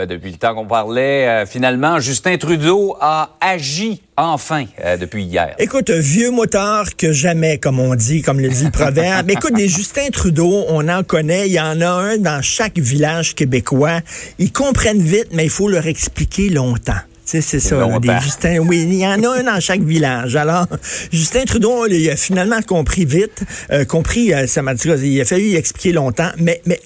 Ben, depuis le temps qu'on parlait, euh, finalement, Justin Trudeau a agi enfin euh, depuis hier. Écoute, vieux motard que jamais, comme on dit, comme le dit le proverbe. Écoute, des Justin Trudeau, on en connaît. Il y en a un dans chaque village québécois. Ils comprennent vite, mais il faut leur expliquer longtemps. C'est ça, là, des Justin. Oui, il y en a un dans chaque village. Alors, Justin Trudeau, il a finalement compris vite, euh, compris, euh, ça m'a dit, il a fallu expliquer longtemps, mais, mais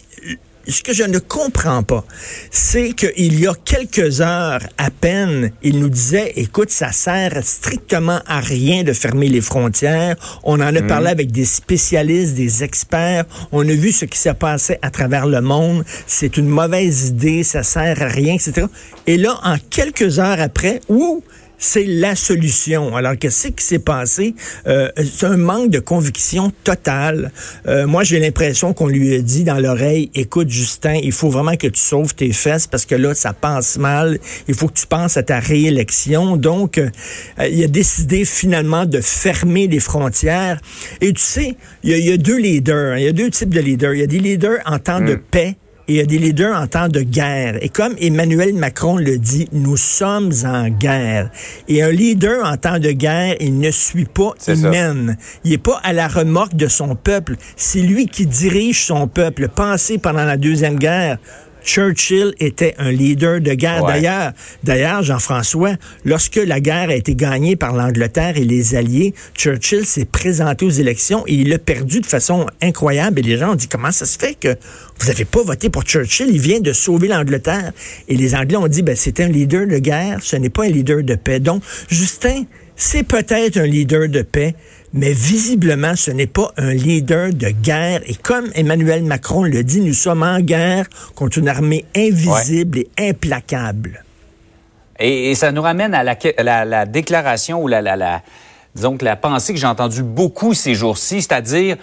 ce que je ne comprends pas, c'est qu'il y a quelques heures à peine, il nous disait, écoute, ça sert strictement à rien de fermer les frontières. On en a Mhm. parlé avec des spécialistes, des experts. On a vu ce qui s'est passé à travers le monde. C'est une mauvaise idée, ça sert à rien, etc. Et là, en quelques heures après, ouh, c'est la solution. Alors, qu'est-ce qui s'est passé? Euh, c'est un manque de conviction totale. Euh, moi, j'ai l'impression qu'on lui a dit dans l'oreille, écoute, Justin, il faut vraiment que tu sauves tes fesses parce que là, ça passe mal. Il faut que tu penses à ta réélection. Donc, euh, il a décidé finalement de fermer les frontières. Et tu sais, il y a, il y a deux leaders. hein. Il y a deux types de leaders. Il y a des leaders en temps de paix et il y a des leaders en temps de guerre. Et comme Emmanuel Macron le dit, nous sommes en guerre. Et un leader en temps de guerre, il ne suit pas, il ça. mène. Il n'est pas à la remorque de son peuple. C'est lui qui dirige son peuple. Pensez pendant la Deuxième Guerre. Churchill était un leader de guerre. Ouais. D'ailleurs, d'ailleurs, Jean-François, lorsque la guerre a été gagnée par l'Angleterre et les Alliés, Churchill s'est présenté aux élections et il a perdu de façon incroyable. Et les gens ont dit, comment ça se fait que vous n'avez pas voté pour Churchill? Il vient de sauver l'Angleterre. Et les Anglais ont dit, ben, c'est un leader de guerre, ce n'est pas un leader de paix. Donc, Justin, c'est peut-être un leader de paix, mais visiblement, ce n'est pas un leader de guerre. Et comme Emmanuel Macron le dit, nous sommes en guerre contre une armée invisible et implacable. Et, et ça nous ramène à la, la- la déclaration ou la, la, la- disons que la pensée que j'ai entendue beaucoup ces jours-ci, c'est-à-dire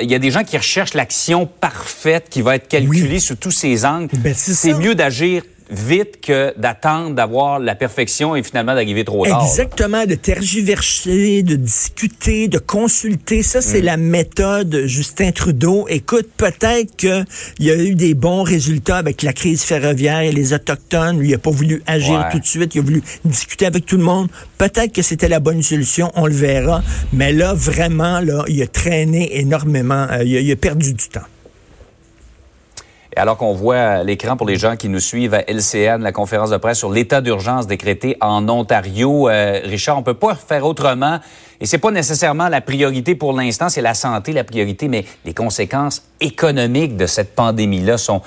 il y a des gens qui recherchent l'action parfaite qui va être calculée Oui. sous tous ses angles. Ben, c'est mieux d'agir vite que d'attendre d'avoir la perfection et finalement d'arriver trop tard. Exactement, de tergiverser, de discuter, de consulter. Ça, c'est la méthode Justin Trudeau. Écoute, peut-être qu'il y a eu des bons résultats avec la crise ferroviaire et les Autochtones. Lui, il n'a pas voulu agir Ouais. tout de suite. Il a voulu discuter avec tout le monde. Peut-être que c'était la bonne solution. On le verra. Mais là, vraiment, là, il a traîné énormément. Euh, il, a, il a perdu du temps. Alors qu'on voit à l'écran pour les gens qui nous suivent à LCN, la conférence de presse sur l'état d'urgence décrété en Ontario, euh, Richard, on peut pas faire autrement. Et c'est pas nécessairement la priorité pour l'instant, c'est la santé la priorité, mais les conséquences économiques de cette pandémie-là sont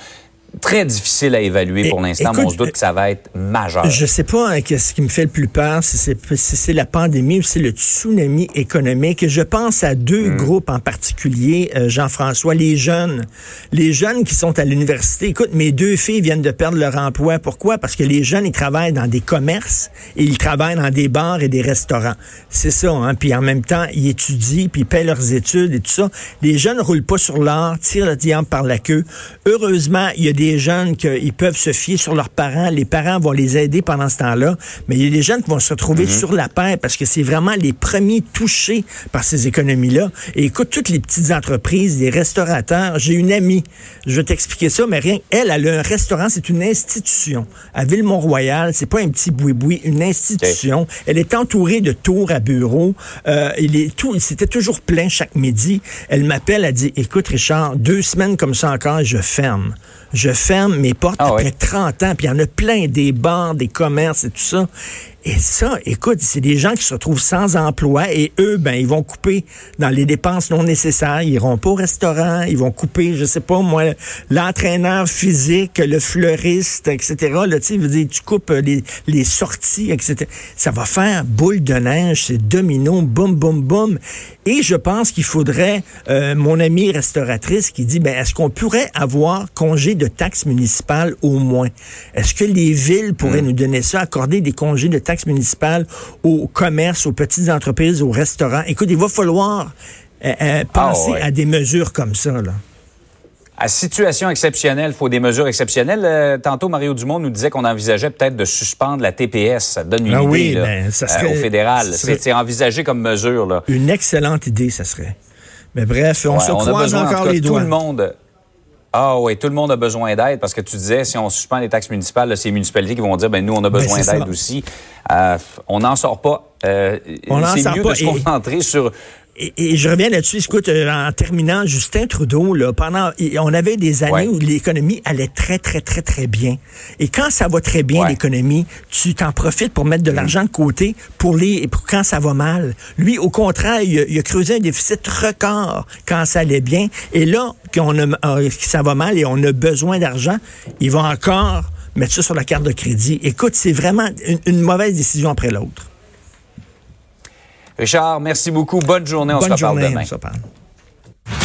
très difficiles à évaluer pour l'instant, mais on se doute que ça va être majeur. Je sais pas hein, qu'est-ce qui me fait le plus peur, si c'est si la pandémie ou si c'est le tsunami économique. Je pense à deux groupes en particulier, euh, Jean-François, les jeunes. Les jeunes qui sont à l'université. Écoute, mes deux filles viennent de perdre leur emploi. Pourquoi? Parce que les jeunes, ils travaillent dans des commerces et ils travaillent dans des bars et des restaurants. C'est ça, hein? Puis en même temps, ils étudient, puis ils paient leurs études et tout ça. Les jeunes roulent pas sur l'or, tirent le diable par la queue. Heureusement, il y a des jeunes qui peuvent se fier sur leurs parents. Les parents vont les aider pendant ce temps-là. Mais il y a des jeunes qui vont se retrouver sur la paire parce que c'est vraiment les premiers touchés par ces économies-là. Et écoute, toutes les petites entreprises, les restaurateurs. J'ai une amie, je vais t'expliquer ça, mais rien. Elle, elle a un restaurant, c'est une institution. À Ville-Mont-Royal, c'est pas un petit boui-boui, une institution. Elle est entourée de tours à bureaux. Euh, il est tout, c'était toujours plein chaque midi. Elle m'appelle, elle dit, écoute Richard, deux semaines comme ça encore, je ferme. Je ferme mes portes Ah après oui. 30 ans, puis il y en a plein, des bars, des commerces et tout ça. Et ça, écoute, c'est des gens qui se retrouvent sans emploi et eux, ben, ils vont couper dans les dépenses non nécessaires. Ils iront pas au restaurant, ils vont couper, je sais pas moi, l'entraîneur physique, le fleuriste, etc. Là, tu sais, tu coupes les, les sorties, etc. Ça va faire boule de neige, c'est domino, boum, boum, boum. Et je pense qu'il faudrait, euh, mon amie restauratrice qui dit, ben, est-ce qu'on pourrait avoir congé de taxes municipales au moins? Est-ce que les villes pourraient hmm. nous donner ça, accorder des congés de taxes municipales aux commerces, aux petites entreprises, aux restaurants? Écoute, il va falloir euh, euh, penser ah, à des mesures comme ça, là à situation exceptionnelle, il faut des mesures exceptionnelles. Euh, tantôt, Mario Dumont nous disait qu'on envisageait peut-être de suspendre la TPS. Ça donne une ah idée oui, ben, ça serait, au fédéral. C'est envisagé comme mesure. Là. Une excellente idée, ça serait. Mais bref, on se croise encore les doigts. Tout le monde... Ah oui, tout le monde a besoin d'aide parce que tu disais, si on suspend les taxes municipales, c'est les municipalités qui vont dire, ben nous, on a ben, besoin d'aide aussi. Euh, on n'en sort pas. Euh, c'est mieux de se concentrer sur et, je reviens là-dessus. Écoute, euh, en terminant, Justin Trudeau, là, pendant, on avait des années où l'économie allait très, très, très, très bien. Et quand ça va très bien, l'économie, tu t'en profites pour mettre de mm. l'argent de côté pour les, pour quand ça va mal. Lui, au contraire, il a, creusé un déficit record quand ça allait bien. Et là, qu'on a, euh, ça va mal et on a besoin d'argent, il va encore mettre ça sur la carte de crédit. Écoute, c'est vraiment une mauvaise décision après l'autre. Richard, merci beaucoup. Bonne journée. On se reparle demain.